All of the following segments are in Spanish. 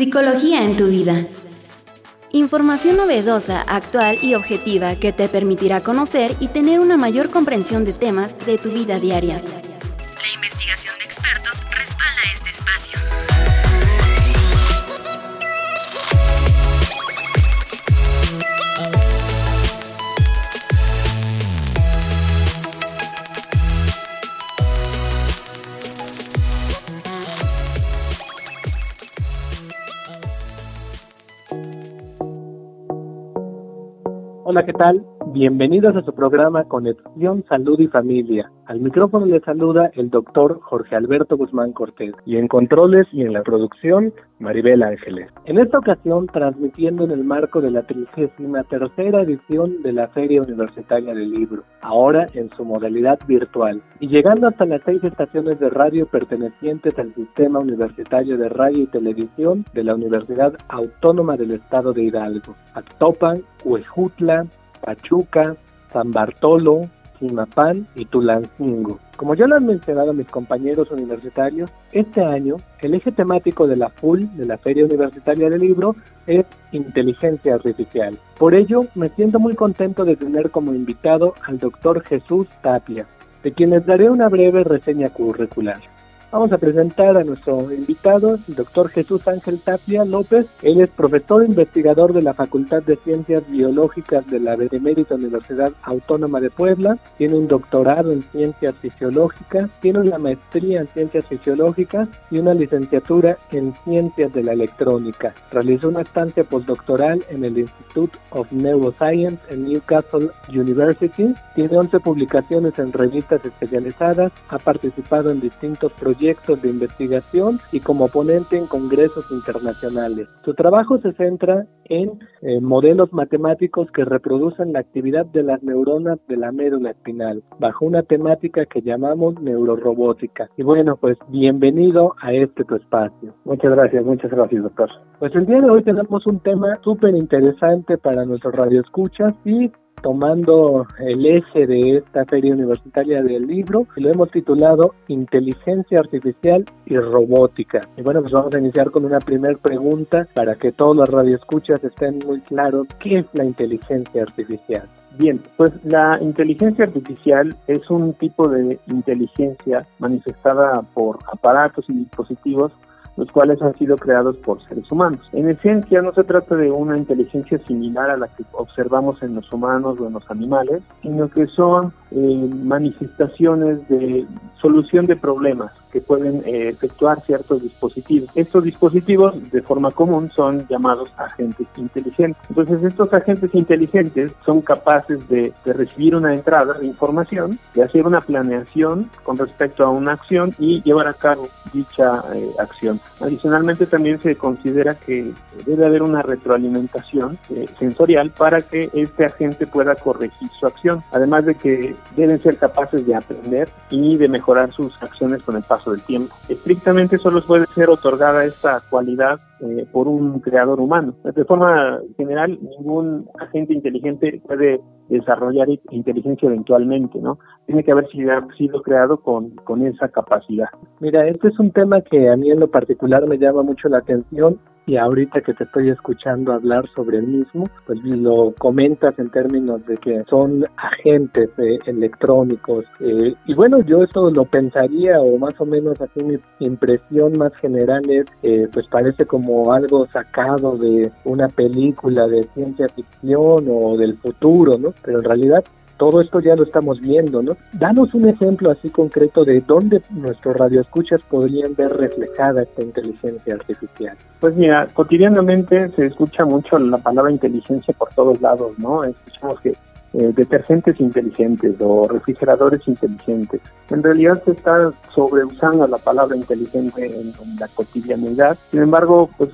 Psicología en tu vida. Información novedosa, actual y objetiva que te permitirá conocer y tener una mayor comprensión de temas de tu vida diaria. Hola, ¿qué tal? Bienvenidos a su programa Conexión Salud y Familia. Al micrófono le saluda el doctor Jorge Alberto Guzmán Cortés y en controles y en la producción Maribel Ángeles. En esta ocasión transmitiendo en el marco de la 33 tercera edición de la Feria Universitaria del Libro, ahora en su modalidad virtual y llegando hasta las seis estaciones de radio pertenecientes al Sistema Universitario de Radio y Televisión de la Universidad Autónoma del Estado de Hidalgo, Actopan, Huejutla, Pachuca, San Bartolo, Simapán y Tulancingo. Como ya lo han mencionado mis compañeros universitarios, este año el eje temático de la FUL, de la Feria Universitaria del Libro, es inteligencia artificial. Por ello, me siento muy contento de tener como invitado al doctor Jesús Tapia, de quien les daré una breve reseña curricular. Vamos a presentar a nuestro invitado, el doctor Jesús Ángel Tapia López. Él es profesor investigador de la Facultad de Ciencias Biológicas de la Benemérita Universidad Autónoma de Puebla. Tiene un doctorado en Ciencias Fisiológicas, tiene una maestría en Ciencias Fisiológicas y una licenciatura en Ciencias de la Electrónica. Realizó una estancia postdoctoral en el Institute of Neuroscience en Newcastle University. Tiene 11 publicaciones en revistas especializadas. Ha participado en distintos proyectos proyectos de investigación y como ponente en congresos internacionales. Su trabajo se centra en eh, modelos matemáticos que reproducen la actividad de las neuronas de la médula espinal, bajo una temática que llamamos neurorobótica. Y bueno, pues bienvenido a este tu espacio. Muchas gracias, muchas gracias, doctor. Pues el día de hoy tenemos un tema súper interesante para nuestros radioescuchas y tomando el eje de esta feria universitaria del libro lo hemos titulado Inteligencia Artificial y Robótica. Y bueno, pues vamos a iniciar con una primera pregunta para que todos los radioescuchas estén muy claros qué es la inteligencia artificial. Bien, pues la inteligencia artificial es un tipo de inteligencia manifestada por aparatos y dispositivos los cuales han sido creados por seres humanos. En esencia, no se trata de una inteligencia similar a la que observamos en los humanos o en los animales, sino que son eh, manifestaciones de solución de problemas que pueden eh, efectuar ciertos dispositivos. Estos dispositivos de forma común son llamados agentes inteligentes. Entonces estos agentes inteligentes son capaces de, recibir una entrada de información, de hacer una planeación con respecto a una acción y llevar a cabo dicha eh, acción. Adicionalmente también se considera que debe haber una retroalimentación eh, sensorial para que este agente pueda corregir su acción, además de que deben ser capaces de aprender y de mejorar sus acciones con el paso del tiempo. Estrictamente solo puede ser otorgada esta cualidad eh, por un creador humano. De forma general, ningún agente inteligente puede desarrollar inteligencia eventualmente, ¿no? Tiene que haber sido creado con, con esa capacidad. Mira, este es un tema que a mí en lo particular me llama mucho la atención y ahorita que te estoy escuchando hablar sobre el mismo, pues lo comentas en términos de que son agentes eh, electrónicos. Eh, y bueno, yo esto lo pensaría o más o menos así mi impresión más general es, eh, pues parece como algo sacado de una película de ciencia ficción o del futuro, ¿no? Pero en realidad todo esto ya lo estamos viendo, ¿no? Danos un ejemplo así concreto de dónde nuestros radioescuchas podrían ver reflejada esta inteligencia artificial. Pues mira, cotidianamente se escucha mucho la palabra inteligencia por todos lados, ¿no? Escuchamos que eh, detergentes inteligentes o refrigeradores inteligentes. En realidad se está sobreusando la palabra inteligente en, la cotidianidad. Sin embargo, pues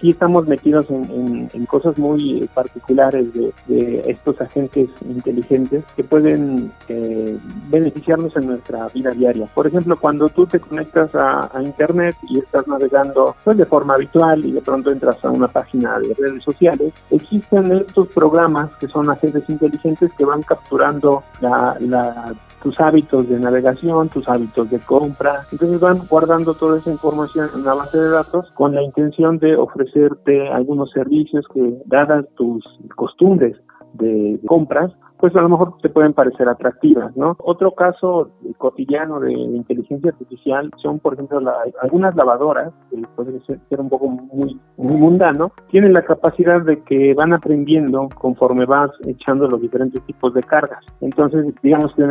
sí estamos metidos en, cosas muy particulares de, estos agentes inteligentes que pueden eh, beneficiarnos en nuestra vida diaria. Por ejemplo, cuando tú te conectas a, Internet y estás navegando pues, de forma habitual y de pronto entras a una página de redes sociales, existen estos programas que son agentes inteligentes que van capturando la, tus hábitos de navegación, tus hábitos de compra. Entonces van guardando toda esa información en una base de datos con la intención de ofrecerte algunos servicios que, dadas tus costumbres de compras, pues a lo mejor te pueden parecer atractivas, ¿no? Otro caso cotidiano de inteligencia artificial son, por ejemplo, algunas lavadoras, que pueden ser, un poco muy, muy mundano, tienen la capacidad de que van aprendiendo conforme vas echando los diferentes tipos de cargas. Entonces, digamos que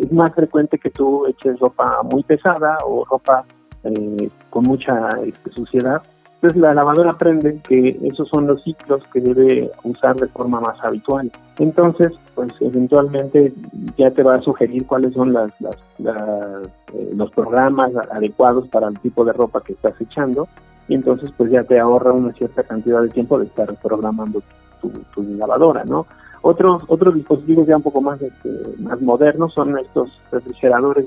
es más frecuente que tú eches ropa muy pesada o ropa eh, con mucha este, suciedad entonces la lavadora aprende que esos son los ciclos que debe usar de forma más habitual. Entonces, pues eventualmente ya te va a sugerir cuáles son las, eh, los programas adecuados para el tipo de ropa que estás echando y entonces pues ya te ahorra una cierta cantidad de tiempo de estar programando tu, lavadora, ¿no? Otros, otros dispositivos ya un poco más, este, más modernos son estos refrigeradores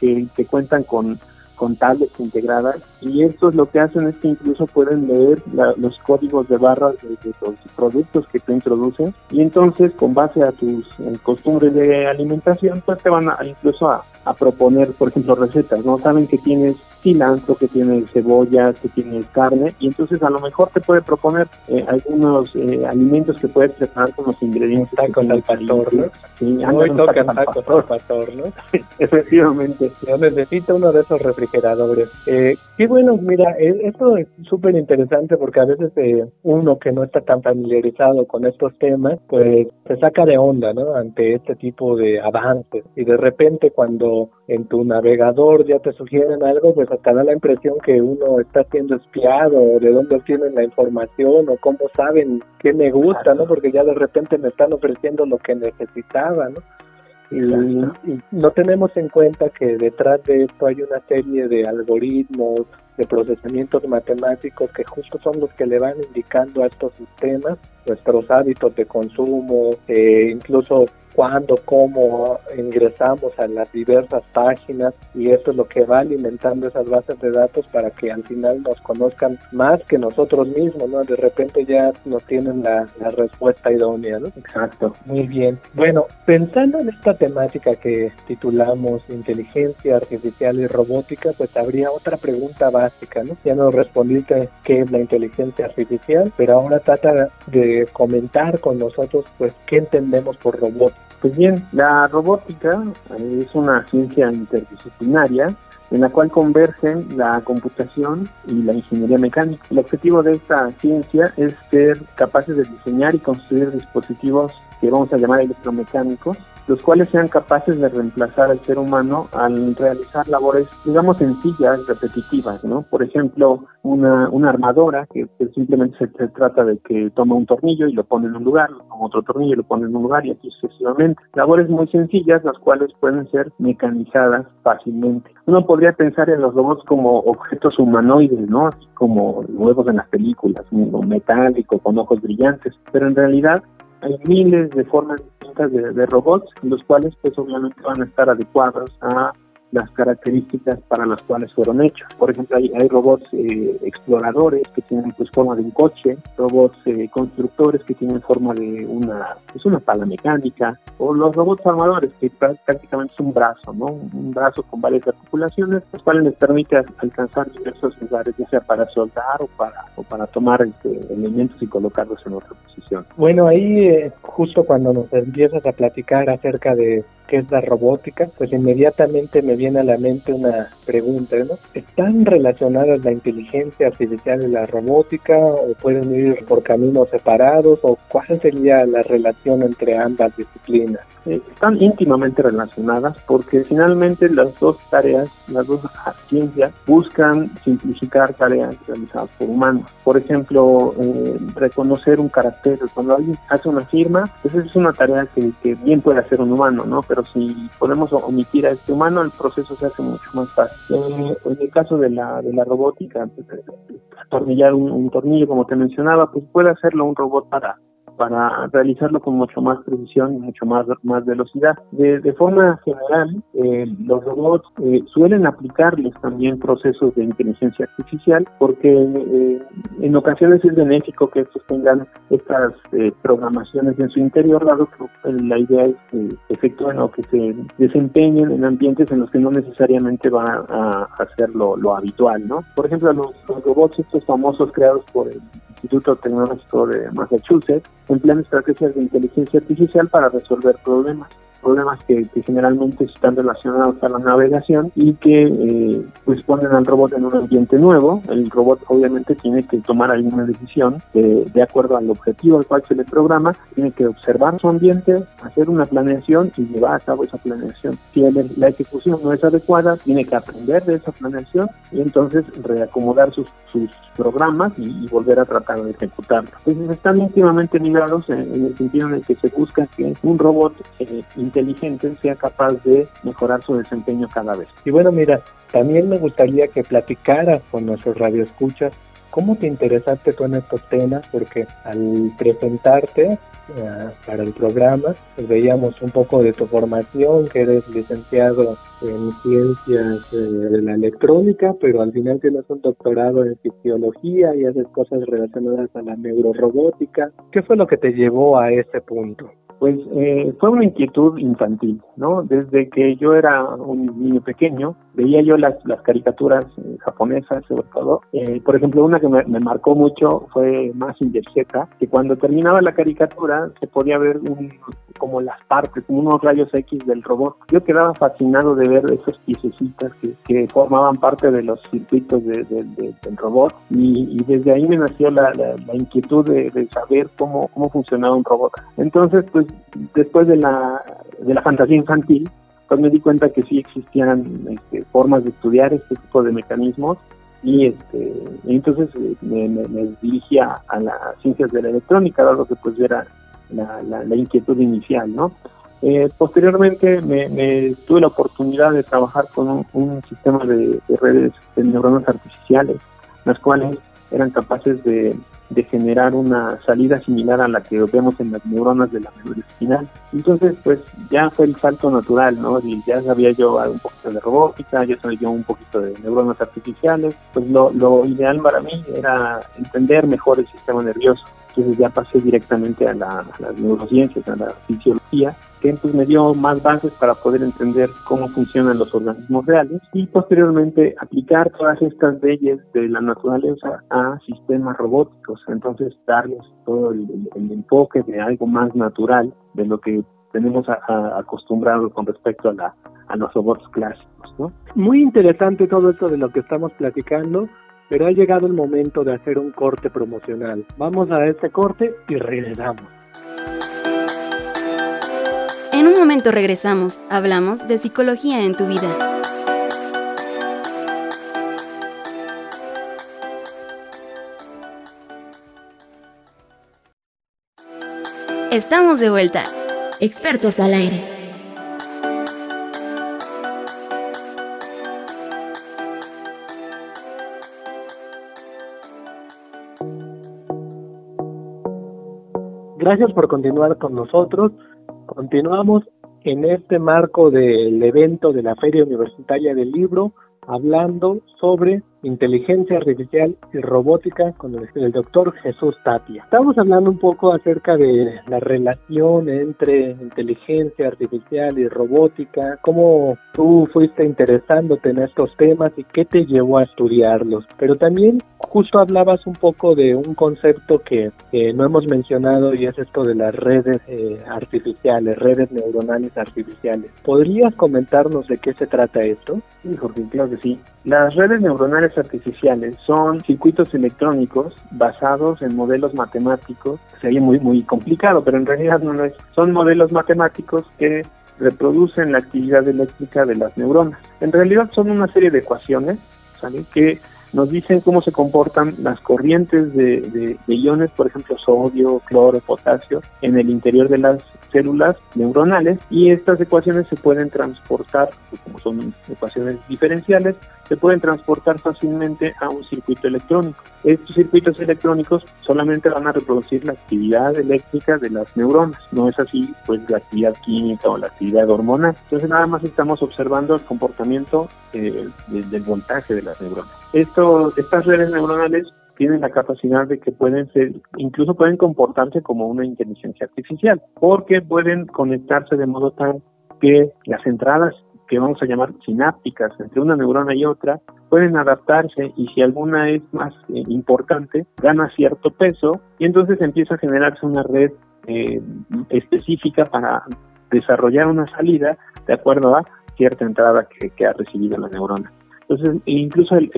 que, que cuentan con con tablets integradas y estos lo que hacen es que incluso pueden leer los códigos de barras de, los productos que tú introduces y entonces con base a tus eh, costumbres de alimentación pues te van a, incluso a, a proponer por ejemplo recetas, ¿no? Saben que tienes cilantro, que tiene cebolla, que tiene carne, y entonces a lo mejor te puede proponer eh, algunos eh, alimentos que puedes preparar con los ingredientes. Tacos al pastor, ¿no? Sí, Hoy toca tacos al pastor, ¿no? Efectivamente. Yo necesito uno de esos refrigeradores. Eh, qué bueno, mira, e, esto es súper interesante porque a veces uno que no está tan familiarizado con estos temas, pues se saca de onda, ¿no? Ante este tipo de avances. Y de repente cuando en tu navegador ya te sugieren algo, pues hasta da la impresión que uno está siendo espiado o de dónde obtienen la información o cómo saben qué me gusta, ¿no? Porque ya de repente me están ofreciendo lo que necesitaba, ¿no? Y, y, no tenemos en cuenta que detrás de esto hay una serie de algoritmos, de procesamientos matemáticos que justo son los que le van indicando a estos sistemas nuestros hábitos de consumo, eh, incluso cuándo, cómo ingresamos a las diversas páginas y esto es lo que va alimentando esas bases de datos para que al final nos conozcan más que nosotros mismos, ¿no? De repente ya nos tienen la, respuesta idónea, ¿no? Exacto. Muy bien. Bueno, pensando en esta temática que titulamos inteligencia artificial y robótica, pues habría otra pregunta básica, ¿no? Ya nos respondiste qué es la inteligencia artificial, pero ahora trata de comentar con nosotros, pues, qué entendemos por robot pues bien, la robótica es una ciencia interdisciplinaria en la cual convergen la computación y la ingeniería mecánica. El objetivo de esta ciencia es ser capaces de diseñar y construir dispositivos que vamos a llamar electromecánicos los cuales sean capaces de reemplazar al ser humano al realizar labores, digamos, sencillas, repetitivas, ¿no? Por ejemplo, una, una armadora que, simplemente se, trata de que toma un tornillo y lo pone en un lugar, toma otro tornillo y lo pone en un lugar y así sucesivamente. Labores muy sencillas, las cuales pueden ser mecanizadas fácilmente. Uno podría pensar en los robots como objetos humanoides, ¿no? Así como huevos en las películas, metálico con ojos brillantes, pero en realidad hay miles de formas de, de, robots, los cuales pues obviamente van a estar adecuados a las características para las cuales fueron hechos. Por ejemplo, hay, hay robots eh, exploradores que tienen pues forma de un coche, robots eh, constructores que tienen forma de una, pues, una pala mecánica, o los robots armadores que prácticamente es un brazo, ¿no? Un brazo con varias articulaciones, los cuales les permite alcanzar diversos lugares, ya sea para soldar o para, o para tomar este, elementos y colocarlos en otra posición. Bueno, ahí eh, justo cuando nos empiezas a platicar acerca de qué es la robótica, pues inmediatamente me viene a la mente una pregunta, ¿no? ¿Están relacionadas la inteligencia artificial y la robótica o pueden ir por caminos separados o cuál sería la relación entre ambas disciplinas? Eh, están íntimamente relacionadas porque finalmente las dos tareas, las dos ciencias buscan simplificar tareas realizadas por humanos. Por ejemplo, eh, reconocer un carácter. Cuando alguien hace una firma, esa es una tarea que, que bien puede hacer un humano, ¿no? Pero si podemos omitir a este humano, el proceso se hace mucho más fácil. Eh, en el caso de la, de la robótica, pues, atornillar un, un tornillo, como te mencionaba, pues puede hacerlo un robot para para realizarlo con mucho más precisión y mucho más, más velocidad. De, forma general, eh, los robots eh, suelen aplicarles también procesos de inteligencia artificial porque eh, en ocasiones es benéfico que estos tengan estas programaciones en su interior, dado que la idea es que efectúen o que se desempeñen en ambientes en los que no necesariamente van a, hacer lo, habitual, ¿no? Por ejemplo, los, los robots estos famosos creados por el Instituto Tecnológico de Massachusetts emplean estrategias de inteligencia artificial para resolver problemas problemas que, generalmente están relacionados a la navegación y que eh, pues ponen al robot en un ambiente nuevo. El robot obviamente tiene que tomar alguna decisión de, de acuerdo al objetivo al cual se le programa, tiene que observar su ambiente, hacer una planeación y llevar a cabo esa planeación. Si la ejecución no es adecuada, tiene que aprender de esa planeación y entonces reacomodar sus, sus programas y, volver a tratar de ejecutarlo. Entonces están íntimamente ligados en, el sentido en el que se busca que un robot eh, inteligente sea capaz de mejorar su desempeño cada vez. Y bueno, mira, también me gustaría que platicaras con nuestros radioescuchas cómo te interesaste tú en estos temas, porque al presentarte eh, para el programa, pues veíamos un poco de tu formación, que eres licenciado en ciencias eh, de la electrónica, pero al final tienes un doctorado en fisiología y haces cosas relacionadas a la neurorobótica. ¿Qué fue lo que te llevó a ese punto? Pues eh, fue una inquietud infantil, ¿no? Desde que yo era un niño pequeño, veía yo las, las caricaturas eh, japonesas, sobre todo. Eh, por ejemplo, una que me, marcó mucho fue Massinger Z, que cuando terminaba la caricatura se podía ver un, como las partes, como unos rayos X del robot. Yo quedaba fascinado de ver esos piececitas que, que formaban parte de los circuitos de, del robot y, desde ahí me nació la, la, inquietud de, saber cómo, cómo funcionaba un robot. Entonces, pues después de la, de la fantasía infantil, pues me di cuenta que sí existían este, formas de estudiar este tipo de mecanismos y este entonces eh, me, me, dirigí a, las ciencias de la electrónica, dado que pues era la, la, inquietud inicial, ¿no? Eh, posteriormente me, tuve la oportunidad de trabajar con un, sistema de, redes de neuronas artificiales, las cuales eran capaces de de generar una salida similar a la que vemos en las neuronas de la médula espinal. Entonces, pues ya fue el salto natural, ¿no? Y ya sabía yo un poquito de robótica, ya sabía yo un poquito de neuronas artificiales. Pues lo, lo ideal para mí era entender mejor el sistema nervioso. Entonces ya pasé directamente a, la, a las neurociencias, a la fisiología que pues, me dio más bases para poder entender cómo funcionan los organismos reales y posteriormente aplicar todas estas leyes de la naturaleza a sistemas robóticos. Entonces darles todo el, enfoque de algo más natural de lo que tenemos acostumbrado con respecto a, la, a los robots clásicos. ¿no? Muy interesante todo esto de lo que estamos platicando pero ha llegado el momento de hacer un corte promocional. Vamos a este corte y regresamos. En un momento regresamos, hablamos de psicología en tu vida. Estamos de vuelta. Expertos al aire. Gracias por continuar con nosotros. Continuamos en este marco del evento de la Feria Universitaria del Libro, hablando sobre inteligencia artificial y robótica con el, doctor Jesús Tapia. Estamos hablando un poco acerca de la relación entre inteligencia artificial y robótica, cómo tú fuiste interesándote en estos temas y qué te llevó a estudiarlos. Pero también justo hablabas un poco de un concepto que no hemos mencionado y es esto de las redes eh, artificiales, redes neuronales artificiales. ¿Podrías comentarnos de qué se trata esto? Sí, Jorge, claro que sí. Las redes neuronales artificiales son circuitos electrónicos basados en modelos matemáticos. Sería muy, muy complicado, pero en realidad no lo es. Son modelos matemáticos que reproducen la actividad eléctrica de las neuronas. En realidad son una serie de ecuaciones ¿sale? que nos dicen cómo se comportan las corrientes de, iones, por ejemplo, sodio, cloro, potasio, en el interior de las células neuronales y estas ecuaciones se pueden transportar, como son ecuaciones diferenciales, se pueden transportar fácilmente a un circuito electrónico. Estos circuitos electrónicos solamente van a reproducir la actividad eléctrica de las neuronas, no es así pues la actividad química o la actividad hormonal. Entonces nada más estamos observando el comportamiento eh, del voltaje de las neuronas. Estas redes neuronales tienen la capacidad de que pueden ser, incluso pueden comportarse como una inteligencia artificial, porque pueden conectarse de modo tal que las entradas que vamos a llamar sinápticas entre una neurona y otra pueden adaptarse y si alguna es más eh, importante, gana cierto peso y entonces empieza a generarse una red eh, específica para desarrollar una salida de acuerdo a cierta entrada que, ha recibido la neurona. Entonces, incluso el,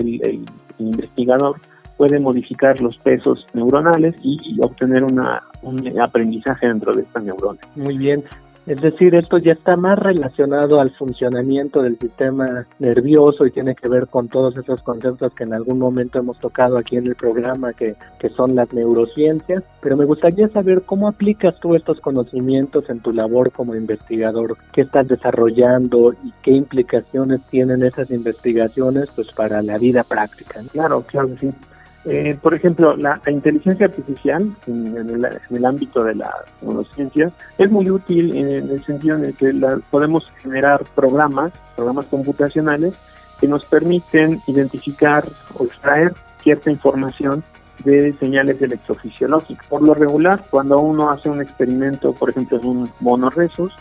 investigador puede modificar los pesos neuronales y, obtener una, un aprendizaje dentro de esta neurona. Muy bien. Es decir, esto ya está más relacionado al funcionamiento del sistema nervioso y tiene que ver con todos esos conceptos que en algún momento hemos tocado aquí en el programa, que, que son las neurociencias. Pero me gustaría saber cómo aplicas tú estos conocimientos en tu labor como investigador, qué estás desarrollando y qué implicaciones tienen esas investigaciones pues para la vida práctica. Claro, claro que sí. Eh, por ejemplo, la, inteligencia artificial en, el, ámbito de las neurociencias es muy útil en, el sentido en el que podemos generar programas, programas computacionales que nos permiten identificar o extraer cierta información de señales electrofisiológicas. Por lo regular, cuando uno hace un experimento, por ejemplo, en un mono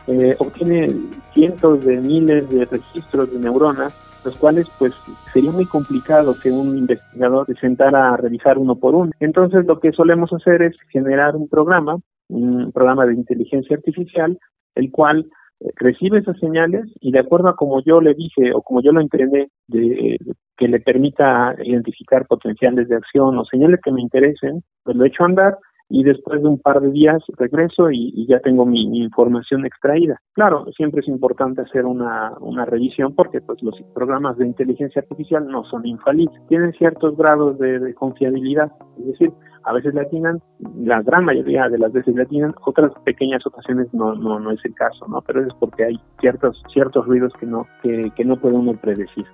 eh, obtiene cientos de miles de registros de neuronas los cuales pues sería muy complicado que un investigador se sentara a revisar uno por uno. Entonces lo que solemos hacer es generar un programa, un programa de inteligencia artificial, el cual eh, recibe esas señales y de acuerdo a como yo le dije o como yo lo entrené de, que le permita identificar potenciales de acción o señales que me interesen, pues lo echo a andar y después de un par de días regreso y, ya tengo mi, información extraída. Claro, siempre es importante hacer una, una revisión porque pues los programas de inteligencia artificial no son infalibles, tienen ciertos grados de, confiabilidad, es decir, a veces latinan, la gran mayoría de las veces latinan, otras pequeñas ocasiones no, no, no es el caso, ¿no? Pero es porque hay ciertos, ciertos ruidos que no, que, que no puede uno predecir.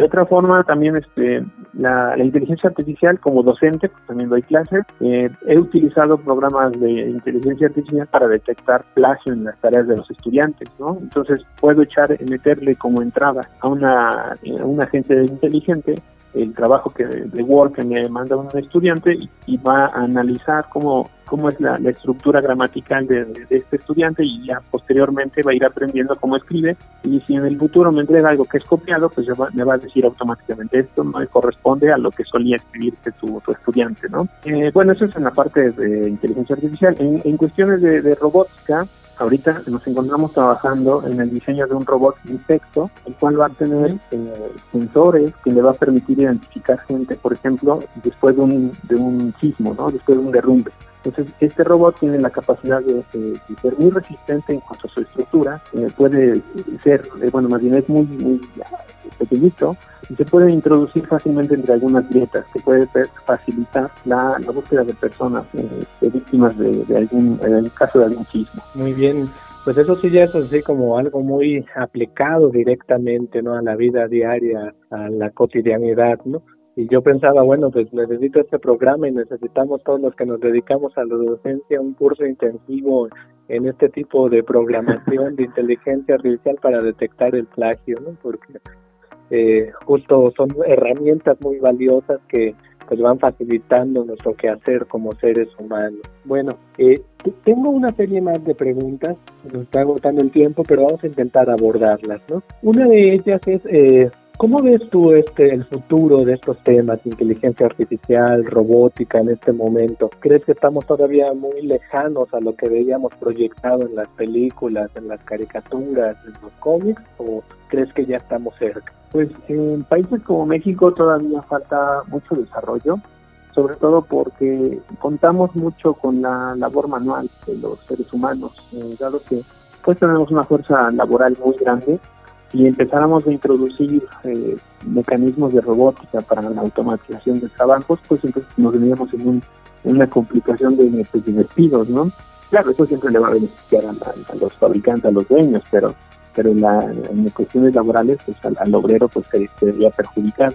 De otra forma, también este, la, inteligencia artificial como docente, pues, también doy clases, eh, he utilizado programas de inteligencia artificial para detectar plagio en las tareas de los estudiantes, ¿no? Entonces puedo echar, meterle como entrada a una, a un agente inteligente el trabajo que de Word que me manda un estudiante y, va a analizar cómo, cómo es la, estructura gramatical de, este estudiante y ya posteriormente va a ir aprendiendo cómo escribe y si en el futuro me entrega algo que es copiado, pues me va a decir automáticamente esto no corresponde a lo que solía escribirte tu, tu estudiante, ¿no? Eh, bueno, eso es en la parte de inteligencia artificial. En, cuestiones de robótica, Ahorita nos encontramos trabajando en el diseño de un robot insecto, el cual va a tener eh, sensores que le va a permitir identificar gente, por ejemplo, después de un, de un sismo, ¿no? después de un derrumbe. Entonces, este robot tiene la capacidad de, ser muy resistente en cuanto a su estructura, eh, puede ser, eh, bueno, más bien es muy, muy pequeñito, y se puede introducir fácilmente entre algunas dietas, que puede facilitar la, búsqueda de personas eh, víctimas de, algún, en el caso de algún sismo. Muy bien, pues eso sí ya es así como algo muy aplicado directamente ¿no? a la vida diaria, a la cotidianidad, ¿no? Y yo pensaba, bueno, pues necesito este programa y necesitamos todos los que nos dedicamos a la docencia un curso intensivo en este tipo de programación de inteligencia artificial para detectar el plagio, ¿no? Porque eh, justo son herramientas muy valiosas que pues van facilitando nuestro quehacer como seres humanos. Bueno, eh, tengo una serie más de preguntas, nos está agotando el tiempo, pero vamos a intentar abordarlas, ¿no? Una de ellas es, eh, ¿Cómo ves tú este el futuro de estos temas, inteligencia artificial, robótica en este momento? ¿Crees que estamos todavía muy lejanos a lo que veíamos proyectado en las películas, en las caricaturas, en los cómics? ¿O crees que ya estamos cerca? Pues en países como México todavía falta mucho desarrollo, sobre todo porque contamos mucho con la labor manual de los seres humanos, eh, dado que pues tenemos una fuerza laboral muy grande y empezáramos a introducir eh, mecanismos de robótica para la automatización de trabajos, pues entonces nos veníamos en una complicación de, despidos, ¿no? Claro, eso siempre le va a beneficiar a, los fabricantes, a los dueños, pero pero la, en cuestiones laborales pues al, obrero pues se, se perjudicado.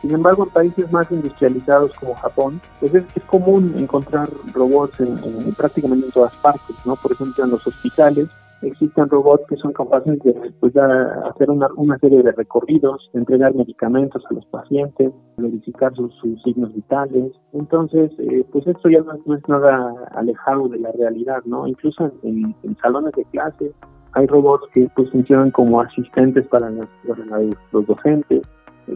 Sin embargo, en países más industrializados como Japón, pues es, común encontrar robots en, prácticamente en todas partes, ¿no? Por ejemplo, en los hospitales existen robots que son capaces de pues, hacer una, una, serie de recorridos, entregar medicamentos a los pacientes, verificar sus, signos vitales. Entonces, eh, pues esto ya no, es nada alejado de la realidad, ¿no? Incluso en, salones de clase hay robots que pues funcionan como asistentes para, los docentes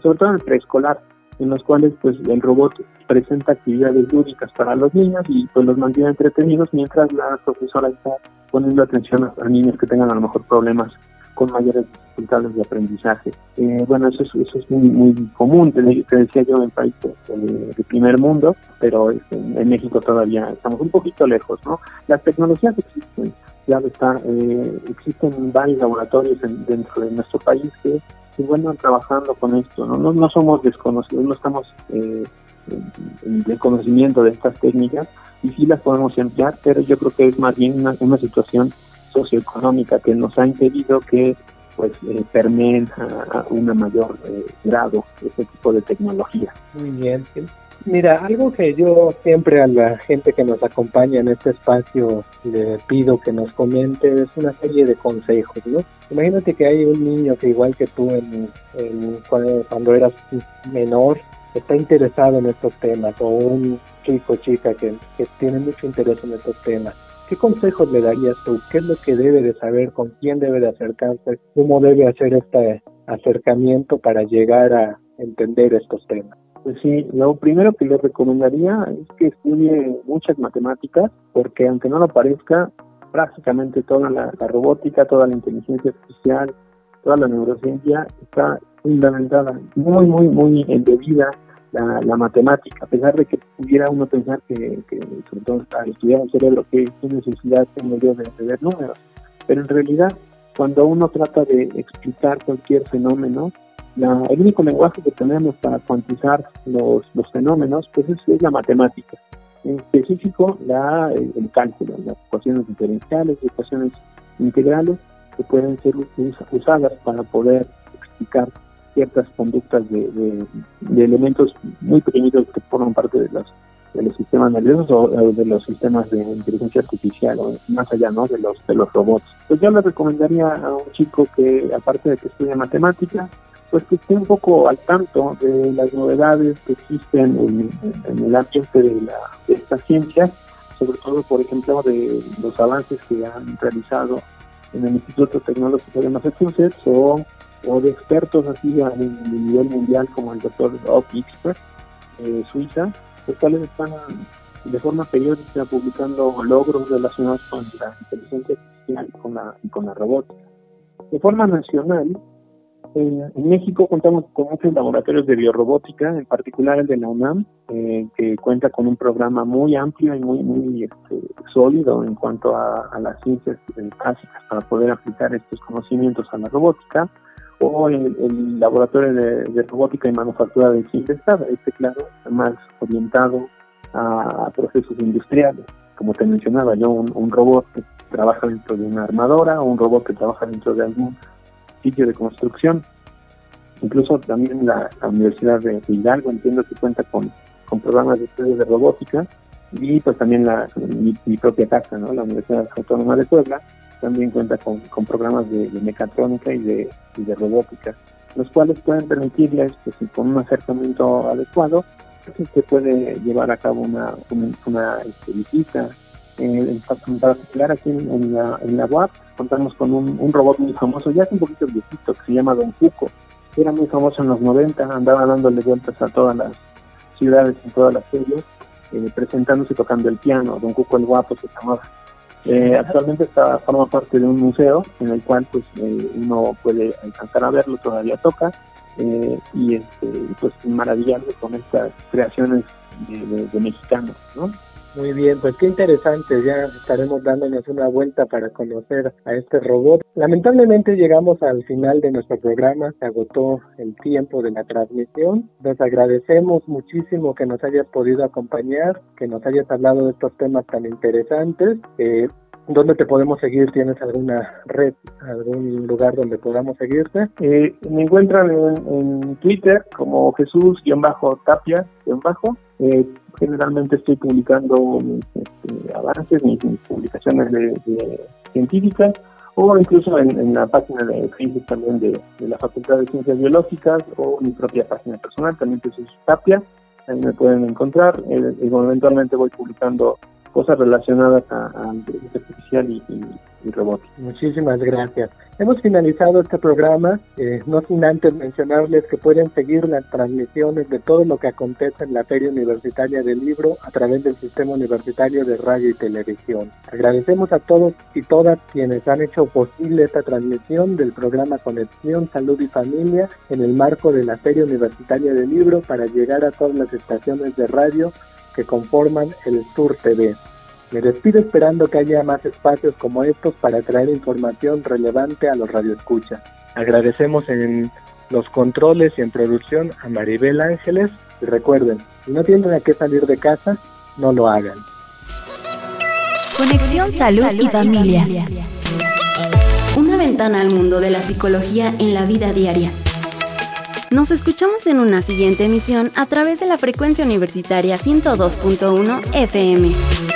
sobre todo en el preescolar, en los cuales pues el robot presenta actividades lúdicas para los niños y pues los mantiene entretenidos mientras la profesora está poniendo atención a, niños que tengan a lo mejor problemas con mayores dificultades de aprendizaje. Eh, bueno, eso es, eso es muy, muy común, te, decía yo, en países de, primer mundo, pero este, en México todavía estamos un poquito lejos, ¿no? Las tecnologías existen, ya está, eh, existen varios laboratorios dentro de nuestro país que y bueno, trabajando con esto, ¿no? No, somos desconocidos, no estamos eh, en, conocimiento de estas técnicas y sí las podemos emplear, pero yo creo que es más bien una, una situación socioeconómica que nos ha impedido que pues eh, permeen a, un mayor eh, grado este tipo de tecnología. Muy bien. Mira, algo que yo siempre a la gente que nos acompaña en este espacio le pido que nos comente es una serie de consejos, ¿no? Imagínate que hay un niño que igual que tú en, cuando, eras menor está interesado en estos temas o un chico chica que, que tiene mucho interés en estos temas. ¿Qué consejos le darías tú? ¿Qué es lo que debe de saber? ¿Con quién debe de acercarse? ¿Cómo debe hacer este acercamiento para llegar a entender estos temas? Pues sí, lo primero que le recomendaría es que estudie muchas matemáticas, porque aunque no lo parezca, prácticamente toda la, robótica, toda la inteligencia artificial, toda la neurociencia está fundamentada, muy, muy, muy embebida la, la matemática, a pesar de que pudiera uno pensar que, sobre todo al estudiar el cerebro, que es necesidad tengo yo de ver números, pero en realidad cuando uno trata de explicar cualquier fenómeno, el único lenguaje que tenemos para cuantizar los, los fenómenos pues es, la matemática. En específico, la, el, cálculo, las ecuaciones diferenciales, ecuaciones integrales que pueden ser usadas para poder explicar ciertas conductas de, de, elementos muy pequeñitos que forman parte de los, de los sistemas nerviosos o, de los sistemas de inteligencia artificial o más allá ¿no? de los de los robots. Pues yo le recomendaría a un chico que aparte de que estudie matemáticas pues que esté un poco al tanto de las novedades que existen en, el ambiente de, la, de esta ciencia, sobre todo, por ejemplo, de los avances que han realizado en el Instituto Tecnológico de Massachusetts o, o de expertos así a nivel mundial como el doctor Oki de Suiza, los cuales están de forma periódica publicando logros relacionados con la inteligencia artificial y con la, y con la robótica. De forma nacional, en, México contamos con muchos laboratorios de biorrobótica, en particular el de la UNAM, eh, que cuenta con un programa muy amplio y muy muy este, sólido en cuanto a, las ciencias básicas para poder aplicar estos conocimientos a la robótica, o el, laboratorio de, robótica y manufactura de Estado, este claro, más orientado a, procesos industriales. Como te mencionaba yo, un, un robot que trabaja dentro de una armadora un robot que trabaja dentro de algún sitio de construcción. Incluso también la, Universidad de Hidalgo entiendo que cuenta con, con programas de estudios de robótica y pues también la, mi, propia casa, ¿no? la Universidad Autónoma de Puebla, también cuenta con, con programas de, mecatrónica y de, robótica, los cuales pueden permitirles, pues, con un acercamiento adecuado, pues, se puede llevar a cabo una, una, este, visita. En particular aquí en, la, en la UAP contamos con un, robot muy famoso, ya es un poquito viejito, que se llama Don Cuco. Era muy famoso en los 90, andaba dándole vueltas a todas las ciudades, en todas las series, eh, presentándose tocando el piano. Don Cuco el Guapo se llamaba. Eh, actualmente está, forma parte de un museo en el cual pues eh, uno puede alcanzar a verlo, todavía toca, y este, pues maravillarse con estas creaciones de mexicanos, ¿no? Muy bien, pues qué interesante, ya estaremos dándonos una vuelta para conocer a este robot. Lamentablemente llegamos al final de nuestro programa, se agotó el tiempo de la transmisión. Nos agradecemos muchísimo que nos hayas podido acompañar, que nos hayas hablado de estos temas tan interesantes. Eh, ¿Dónde te podemos seguir? ¿Tienes alguna red, algún lugar donde podamos seguirte? Eh, me encuentran en, Twitter como Jesús-Tapia- eh, generalmente estoy publicando mis este, avances, mis, publicaciones de, científicas o incluso en, la página de Facebook también de, la Facultad de Ciencias Biológicas o mi propia página personal, también Jesús Tapia, ahí me pueden encontrar. Eh, eventualmente voy publicando cosas relacionadas a, inteligencia artificial y, robótica. Muchísimas gracias. Hemos finalizado este programa, eh, no sin antes mencionarles que pueden seguir las transmisiones de todo lo que acontece en la Feria Universitaria del Libro a través del Sistema Universitario de Radio y Televisión. Agradecemos a todos y todas quienes han hecho posible esta transmisión del programa Conexión Salud y Familia en el marco de la Feria Universitaria del Libro para llegar a todas las estaciones de radio que conforman el Tour TV. Me despido esperando que haya más espacios como estos para traer información relevante a los radioescuchas. Agradecemos en los controles y en producción a Maribel Ángeles y recuerden, si no tienen a qué salir de casa, no lo hagan. Conexión Salud y Familia. Una ventana al mundo de la psicología en la vida diaria. Nos escuchamos en una siguiente emisión a través de la frecuencia universitaria 102.1 FM.